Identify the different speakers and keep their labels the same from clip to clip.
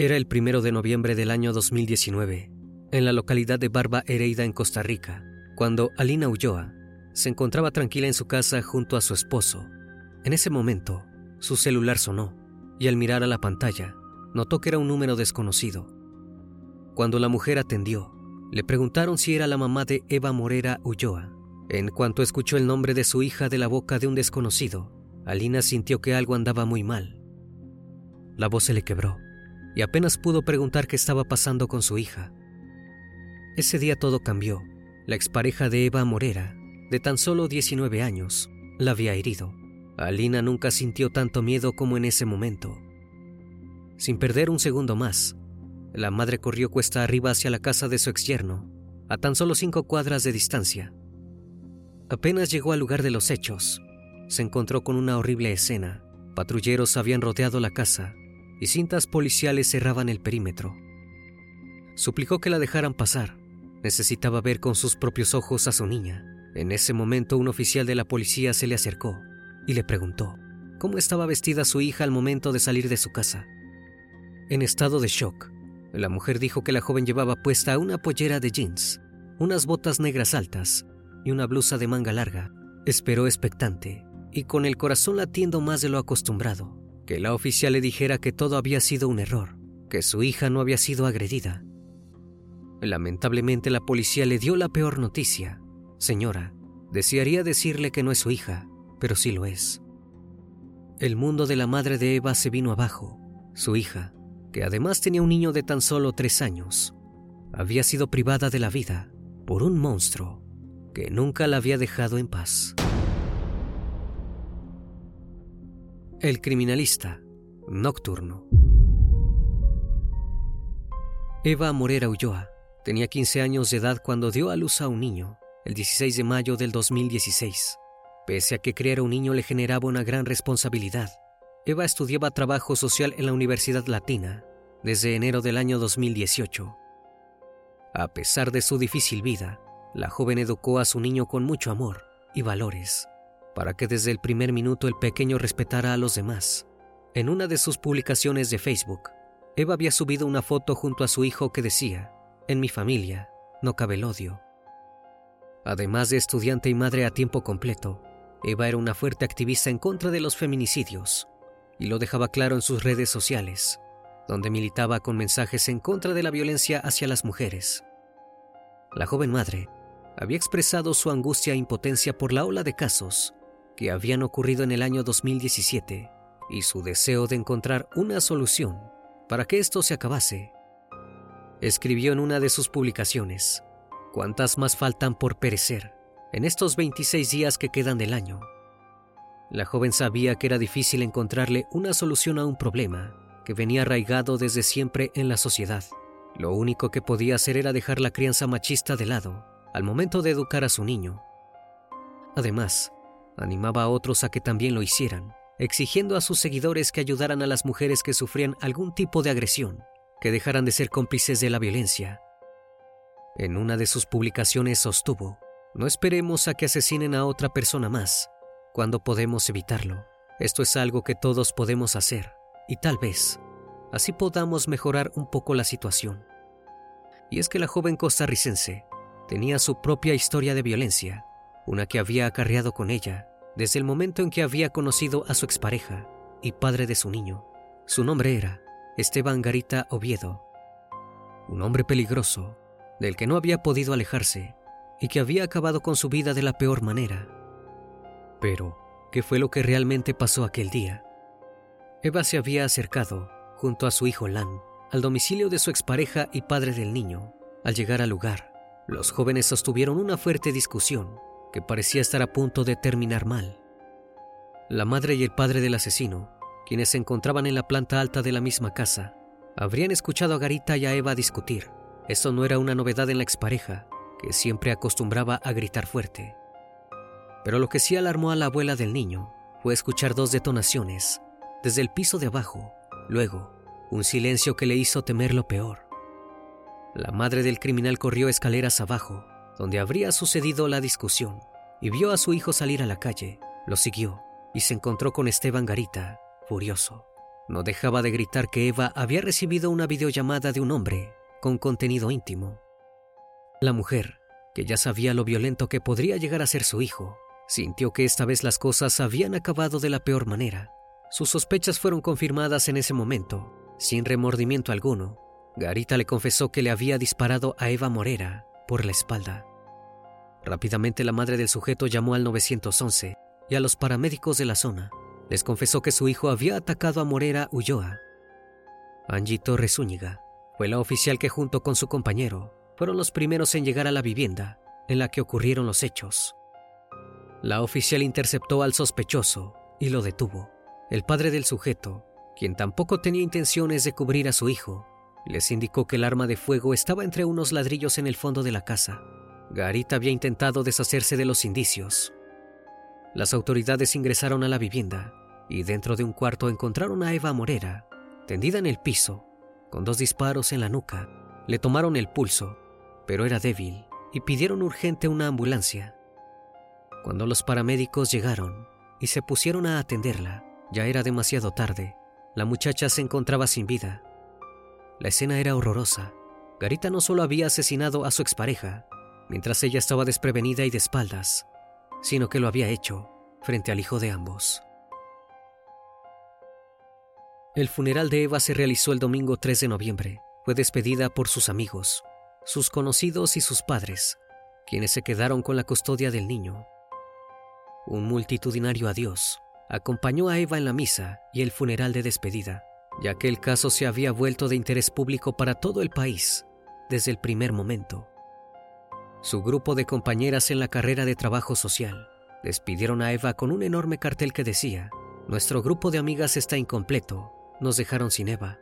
Speaker 1: Era el primero de noviembre del año 2019, en la localidad de Barba Hereida, en Costa Rica, cuando Alina Ulloa se encontraba tranquila en su casa junto a su esposo. En ese momento, su celular sonó y al mirar a la pantalla, notó que era un número desconocido. Cuando la mujer atendió, le preguntaron si era la mamá de Eva Morera Ulloa. En cuanto escuchó el nombre de su hija de la boca de un desconocido, Alina sintió que algo andaba muy mal. La voz se le quebró y apenas pudo preguntar qué estaba pasando con su hija. Ese día todo cambió. La expareja de Eva Morera, de tan solo 19 años, la había herido. Alina nunca sintió tanto miedo como en ese momento. Sin perder un segundo más, la madre corrió cuesta arriba hacia la casa de su exyerno, a tan solo cinco cuadras de distancia. Apenas llegó al lugar de los hechos, se encontró con una horrible escena. Patrulleros habían rodeado la casa y cintas policiales cerraban el perímetro. Suplicó que la dejaran pasar. Necesitaba ver con sus propios ojos a su niña. En ese momento un oficial de la policía se le acercó y le preguntó cómo estaba vestida su hija al momento de salir de su casa. En estado de shock, la mujer dijo que la joven llevaba puesta una pollera de jeans, unas botas negras altas y una blusa de manga larga. Esperó expectante y con el corazón latiendo más de lo acostumbrado que la oficial le dijera que todo había sido un error, que su hija no había sido agredida. Lamentablemente la policía le dio la peor noticia. Señora, desearía decirle que no es su hija, pero sí lo es. El mundo de la madre de Eva se vino abajo. Su hija, que además tenía un niño de tan solo tres años, había sido privada de la vida por un monstruo que nunca la había dejado en paz. El criminalista nocturno. Eva Morera Ulloa tenía 15 años de edad cuando dio a luz a un niño, el 16 de mayo del 2016. Pese a que criar un niño le generaba una gran responsabilidad, Eva estudiaba trabajo social en la Universidad Latina desde enero del año 2018. A pesar de su difícil vida, la joven educó a su niño con mucho amor y valores para que desde el primer minuto el pequeño respetara a los demás. En una de sus publicaciones de Facebook, Eva había subido una foto junto a su hijo que decía, En mi familia no cabe el odio. Además de estudiante y madre a tiempo completo, Eva era una fuerte activista en contra de los feminicidios. y lo dejaba claro en sus redes sociales, donde militaba con mensajes en contra de la violencia hacia las mujeres. La joven madre había expresado su angustia e impotencia por la ola de casos que habían ocurrido en el año 2017 y su deseo de encontrar una solución para que esto se acabase. Escribió en una de sus publicaciones, ¿cuántas más faltan por perecer en estos 26 días que quedan del año? La joven sabía que era difícil encontrarle una solución a un problema que venía arraigado desde siempre en la sociedad. Lo único que podía hacer era dejar la crianza machista de lado al momento de educar a su niño. Además, animaba a otros a que también lo hicieran, exigiendo a sus seguidores que ayudaran a las mujeres que sufrían algún tipo de agresión, que dejaran de ser cómplices de la violencia. En una de sus publicaciones sostuvo, no esperemos a que asesinen a otra persona más, cuando podemos evitarlo. Esto es algo que todos podemos hacer, y tal vez así podamos mejorar un poco la situación. Y es que la joven costarricense tenía su propia historia de violencia, una que había acarreado con ella desde el momento en que había conocido a su expareja y padre de su niño. Su nombre era Esteban Garita Oviedo, un hombre peligroso, del que no había podido alejarse y que había acabado con su vida de la peor manera. Pero, ¿qué fue lo que realmente pasó aquel día? Eva se había acercado, junto a su hijo Lan, al domicilio de su expareja y padre del niño. Al llegar al lugar, los jóvenes sostuvieron una fuerte discusión que parecía estar a punto de terminar mal. La madre y el padre del asesino, quienes se encontraban en la planta alta de la misma casa, habrían escuchado a Garita y a Eva discutir. Esto no era una novedad en la expareja, que siempre acostumbraba a gritar fuerte. Pero lo que sí alarmó a la abuela del niño fue escuchar dos detonaciones desde el piso de abajo, luego un silencio que le hizo temer lo peor. La madre del criminal corrió escaleras abajo donde habría sucedido la discusión, y vio a su hijo salir a la calle, lo siguió y se encontró con Esteban Garita, furioso. No dejaba de gritar que Eva había recibido una videollamada de un hombre con contenido íntimo. La mujer, que ya sabía lo violento que podría llegar a ser su hijo, sintió que esta vez las cosas habían acabado de la peor manera. Sus sospechas fueron confirmadas en ese momento, sin remordimiento alguno. Garita le confesó que le había disparado a Eva Morera por la espalda. Rápidamente la madre del sujeto llamó al 911 y a los paramédicos de la zona. Les confesó que su hijo había atacado a Morera Ulloa. Angie Torres Zúñiga fue la oficial que junto con su compañero fueron los primeros en llegar a la vivienda en la que ocurrieron los hechos. La oficial interceptó al sospechoso y lo detuvo. El padre del sujeto, quien tampoco tenía intenciones de cubrir a su hijo, les indicó que el arma de fuego estaba entre unos ladrillos en el fondo de la casa Garita había intentado deshacerse de los indicios. Las autoridades ingresaron a la vivienda y dentro de un cuarto encontraron a Eva Morera, tendida en el piso, con dos disparos en la nuca. Le tomaron el pulso, pero era débil, y pidieron urgente una ambulancia. Cuando los paramédicos llegaron y se pusieron a atenderla, ya era demasiado tarde. La muchacha se encontraba sin vida. La escena era horrorosa. Garita no solo había asesinado a su expareja, mientras ella estaba desprevenida y de espaldas, sino que lo había hecho frente al hijo de ambos. El funeral de Eva se realizó el domingo 3 de noviembre. Fue despedida por sus amigos, sus conocidos y sus padres, quienes se quedaron con la custodia del niño. Un multitudinario adiós acompañó a Eva en la misa y el funeral de despedida, ya que el caso se había vuelto de interés público para todo el país desde el primer momento. Su grupo de compañeras en la carrera de trabajo social. Despidieron a Eva con un enorme cartel que decía, Nuestro grupo de amigas está incompleto, nos dejaron sin Eva.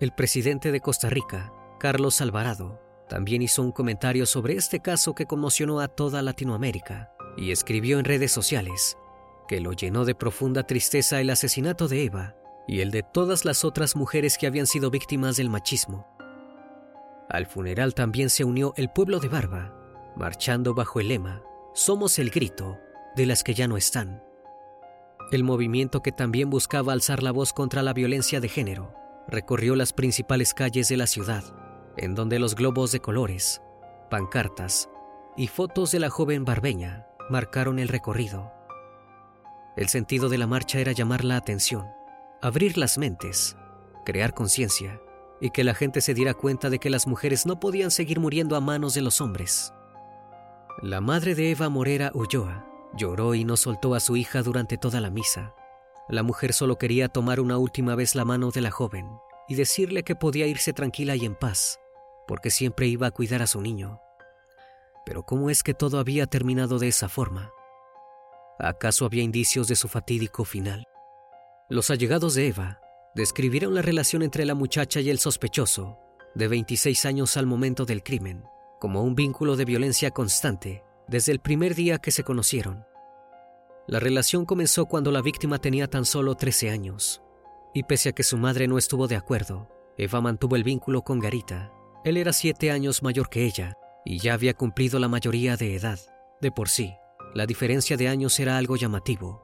Speaker 1: El presidente de Costa Rica, Carlos Alvarado, también hizo un comentario sobre este caso que conmocionó a toda Latinoamérica y escribió en redes sociales que lo llenó de profunda tristeza el asesinato de Eva y el de todas las otras mujeres que habían sido víctimas del machismo al funeral también se unió el pueblo de Barba, marchando bajo el lema Somos el grito de las que ya no están. El movimiento que también buscaba alzar la voz contra la violencia de género recorrió las principales calles de la ciudad, en donde los globos de colores, pancartas y fotos de la joven barbeña marcaron el recorrido. El sentido de la marcha era llamar la atención, abrir las mentes, crear conciencia y que la gente se diera cuenta de que las mujeres no podían seguir muriendo a manos de los hombres. La madre de Eva Morera Ulloa lloró y no soltó a su hija durante toda la misa. La mujer solo quería tomar una última vez la mano de la joven y decirle que podía irse tranquila y en paz, porque siempre iba a cuidar a su niño. Pero ¿cómo es que todo había terminado de esa forma? ¿Acaso había indicios de su fatídico final? Los allegados de Eva describieron la relación entre la muchacha y el sospechoso, de 26 años al momento del crimen, como un vínculo de violencia constante desde el primer día que se conocieron. La relación comenzó cuando la víctima tenía tan solo 13 años, y pese a que su madre no estuvo de acuerdo, Eva mantuvo el vínculo con Garita. Él era siete años mayor que ella y ya había cumplido la mayoría de edad. De por sí, la diferencia de años era algo llamativo.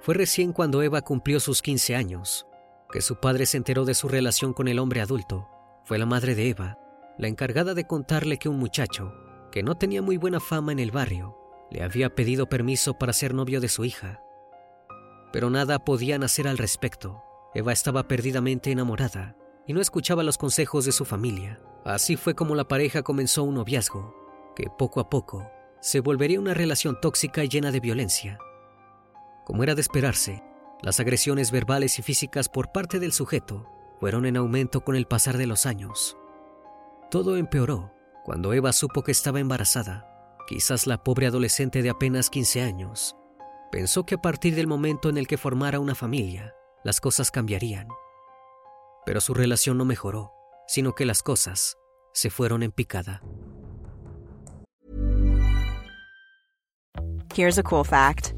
Speaker 1: Fue recién cuando Eva cumplió sus 15 años que su padre se enteró de su relación con el hombre adulto. Fue la madre de Eva, la encargada de contarle que un muchacho, que no tenía muy buena fama en el barrio, le había pedido permiso para ser novio de su hija. Pero nada podían hacer al respecto. Eva estaba perdidamente enamorada y no escuchaba los consejos de su familia. Así fue como la pareja comenzó un noviazgo, que poco a poco se volvería una relación tóxica y llena de violencia. Como era de esperarse, las agresiones verbales y físicas por parte del sujeto fueron en aumento con el pasar de los años. Todo empeoró cuando Eva supo que estaba embarazada. Quizás la pobre adolescente de apenas 15 años pensó que a partir del momento en el que formara una familia, las cosas cambiarían. Pero su relación no mejoró, sino que las cosas se fueron en picada.
Speaker 2: Here's a cool fact.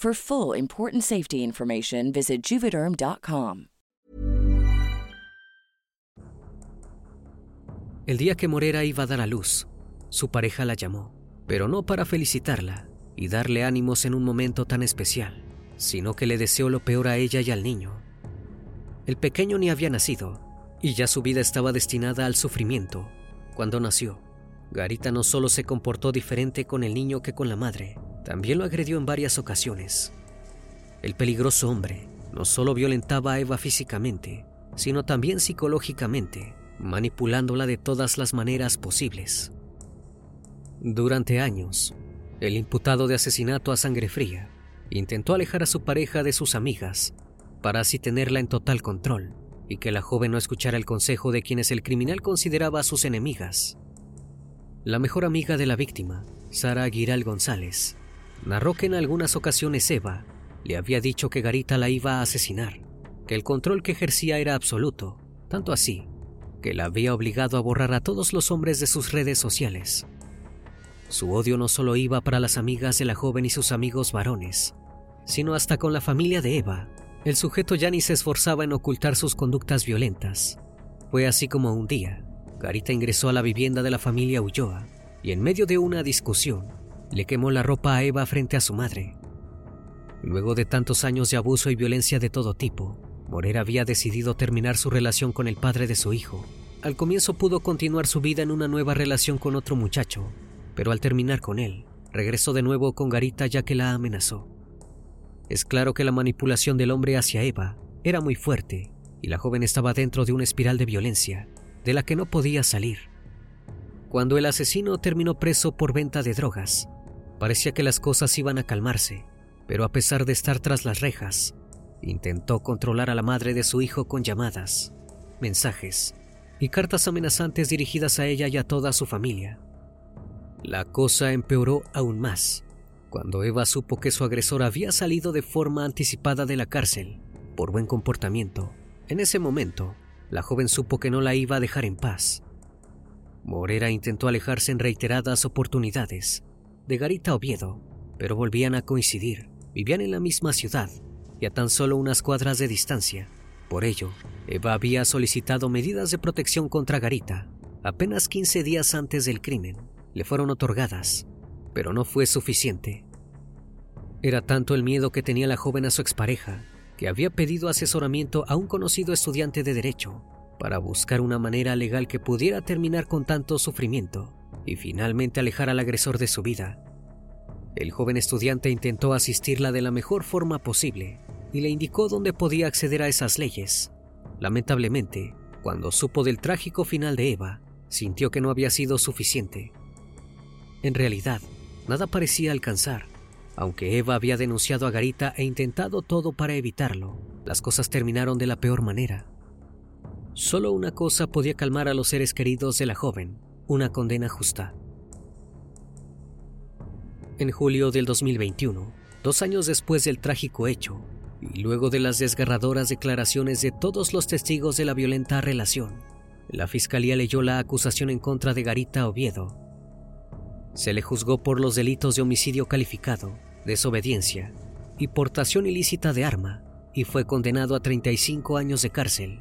Speaker 3: For full important safety information, visit juvederm.com.
Speaker 1: El día que Morera iba a dar a luz, su pareja la llamó, pero no para felicitarla y darle ánimos en un momento tan especial, sino que le deseó lo peor a ella y al niño. El pequeño ni había nacido, y ya su vida estaba destinada al sufrimiento. Cuando nació, Garita no solo se comportó diferente con el niño que con la madre, también lo agredió en varias ocasiones. El peligroso hombre no solo violentaba a Eva físicamente, sino también psicológicamente, manipulándola de todas las maneras posibles. Durante años, el imputado de asesinato a sangre fría intentó alejar a su pareja de sus amigas para así tenerla en total control y que la joven no escuchara el consejo de quienes el criminal consideraba sus enemigas. La mejor amiga de la víctima, Sara Aguiral González, narró que en algunas ocasiones Eva le había dicho que Garita la iba a asesinar, que el control que ejercía era absoluto, tanto así que la había obligado a borrar a todos los hombres de sus redes sociales. Su odio no solo iba para las amigas de la joven y sus amigos varones, sino hasta con la familia de Eva. El sujeto ya ni se esforzaba en ocultar sus conductas violentas. Fue así como un día, Garita ingresó a la vivienda de la familia Ulloa y en medio de una discusión, le quemó la ropa a Eva frente a su madre. Luego de tantos años de abuso y violencia de todo tipo, Morera había decidido terminar su relación con el padre de su hijo. Al comienzo pudo continuar su vida en una nueva relación con otro muchacho, pero al terminar con él, regresó de nuevo con Garita ya que la amenazó. Es claro que la manipulación del hombre hacia Eva era muy fuerte y la joven estaba dentro de una espiral de violencia de la que no podía salir. Cuando el asesino terminó preso por venta de drogas, parecía que las cosas iban a calmarse, pero a pesar de estar tras las rejas, intentó controlar a la madre de su hijo con llamadas, mensajes y cartas amenazantes dirigidas a ella y a toda su familia. La cosa empeoró aún más cuando Eva supo que su agresor había salido de forma anticipada de la cárcel por buen comportamiento. En ese momento, la joven supo que no la iba a dejar en paz. Morera intentó alejarse en reiteradas oportunidades de Garita Oviedo, pero volvían a coincidir. Vivían en la misma ciudad y a tan solo unas cuadras de distancia. Por ello, Eva había solicitado medidas de protección contra Garita apenas 15 días antes del crimen. Le fueron otorgadas, pero no fue suficiente. Era tanto el miedo que tenía la joven a su expareja que había pedido asesoramiento a un conocido estudiante de derecho para buscar una manera legal que pudiera terminar con tanto sufrimiento y finalmente alejar al agresor de su vida. El joven estudiante intentó asistirla de la mejor forma posible y le indicó dónde podía acceder a esas leyes. Lamentablemente, cuando supo del trágico final de Eva, sintió que no había sido suficiente. En realidad, nada parecía alcanzar aunque Eva había denunciado a Garita e intentado todo para evitarlo, las cosas terminaron de la peor manera. Solo una cosa podía calmar a los seres queridos de la joven, una condena justa. En julio del 2021, dos años después del trágico hecho, y luego de las desgarradoras declaraciones de todos los testigos de la violenta relación, la fiscalía leyó la acusación en contra de Garita Oviedo. Se le juzgó por los delitos de homicidio calificado, desobediencia y portación ilícita de arma y fue condenado a 35 años de cárcel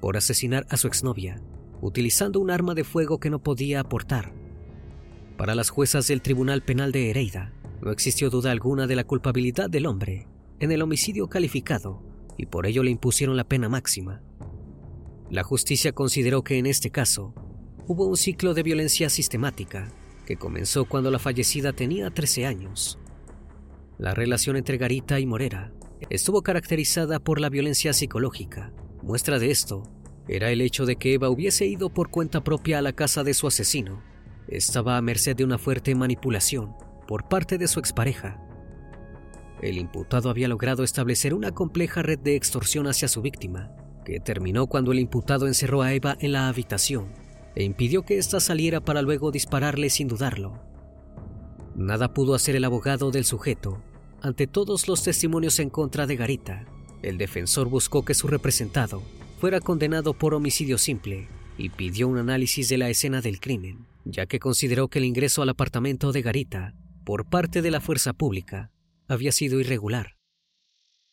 Speaker 1: por asesinar a su exnovia, utilizando un arma de fuego que no podía aportar. Para las juezas del Tribunal Penal de Hereida, no existió duda alguna de la culpabilidad del hombre en el homicidio calificado y por ello le impusieron la pena máxima. La justicia consideró que en este caso hubo un ciclo de violencia sistemática que comenzó cuando la fallecida tenía 13 años la relación entre Garita y Morera estuvo caracterizada por la violencia psicológica. Muestra de esto era el hecho de que Eva hubiese ido por cuenta propia a la casa de su asesino. Estaba a merced de una fuerte manipulación por parte de su expareja. El imputado había logrado establecer una compleja red de extorsión hacia su víctima, que terminó cuando el imputado encerró a Eva en la habitación e impidió que ésta saliera para luego dispararle sin dudarlo. Nada pudo hacer el abogado del sujeto ante todos los testimonios en contra de Garita. El defensor buscó que su representado fuera condenado por homicidio simple y pidió un análisis de la escena del crimen, ya que consideró que el ingreso al apartamento de Garita por parte de la fuerza pública había sido irregular.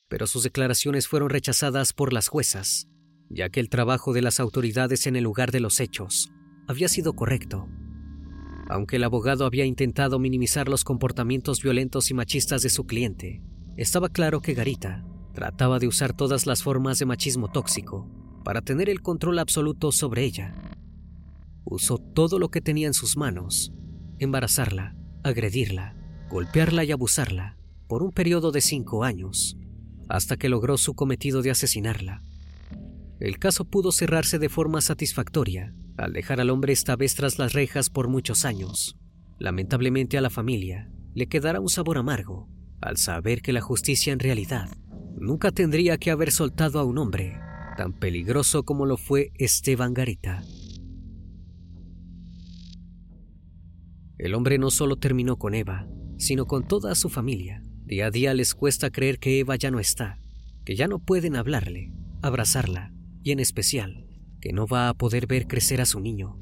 Speaker 1: Pero sus declaraciones fueron rechazadas por las juezas, ya que el trabajo de las autoridades en el lugar de los hechos había sido correcto aunque el abogado había intentado minimizar los comportamientos violentos y machistas de su cliente, estaba claro que Garita trataba de usar todas las formas de machismo tóxico para tener el control absoluto sobre ella. Usó todo lo que tenía en sus manos, embarazarla, agredirla, golpearla y abusarla por un periodo de cinco años, hasta que logró su cometido de asesinarla. El caso pudo cerrarse de forma satisfactoria al dejar al hombre esta vez tras las rejas por muchos años. Lamentablemente a la familia le quedará un sabor amargo al saber que la justicia en realidad nunca tendría que haber soltado a un hombre tan peligroso como lo fue Esteban Garita. El hombre no solo terminó con Eva, sino con toda su familia. Día a día les cuesta creer que Eva ya no está, que ya no pueden hablarle, abrazarla y en especial que no va a poder ver crecer a su niño.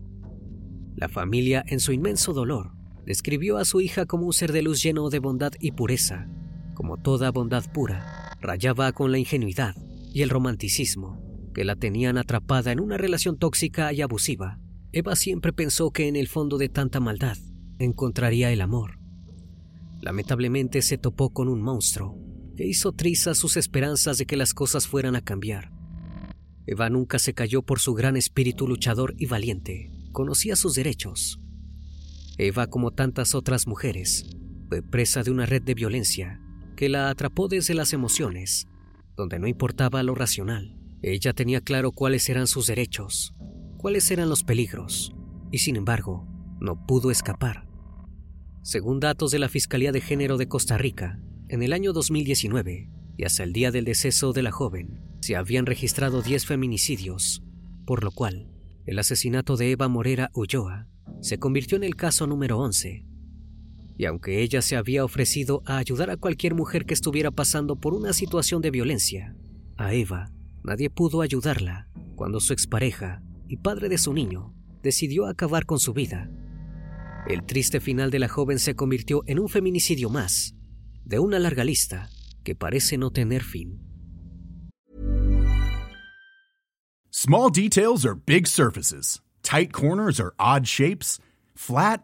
Speaker 1: La familia, en su inmenso dolor, describió a su hija como un ser de luz lleno de bondad y pureza. Como toda bondad pura, rayaba con la ingenuidad y el romanticismo que la tenían atrapada en una relación tóxica y abusiva. Eva siempre pensó que en el fondo de tanta maldad encontraría el amor. lamentablemente se topó con un monstruo que hizo trizas sus esperanzas de que las cosas fueran a cambiar. Eva nunca se cayó por su gran espíritu luchador y valiente. Conocía sus derechos. Eva, como tantas otras mujeres, fue presa de una red de violencia que la atrapó desde las emociones, donde no importaba lo racional. Ella tenía claro cuáles eran sus derechos, cuáles eran los peligros, y sin embargo, no pudo escapar. Según datos de la Fiscalía de Género de Costa Rica, en el año 2019 y hasta el día del deceso de la joven, se habían registrado 10 feminicidios, por lo cual el asesinato de Eva Morera Ulloa se convirtió en el caso número 11. Y aunque ella se había ofrecido a ayudar a cualquier mujer que estuviera pasando por una situación de violencia, a Eva nadie pudo ayudarla cuando su expareja y padre de su niño decidió acabar con su vida. El triste final de la joven se convirtió en un feminicidio más, de una larga lista que parece no tener fin.
Speaker 4: Small details are big surfaces. Tight corners are odd shapes. Flat,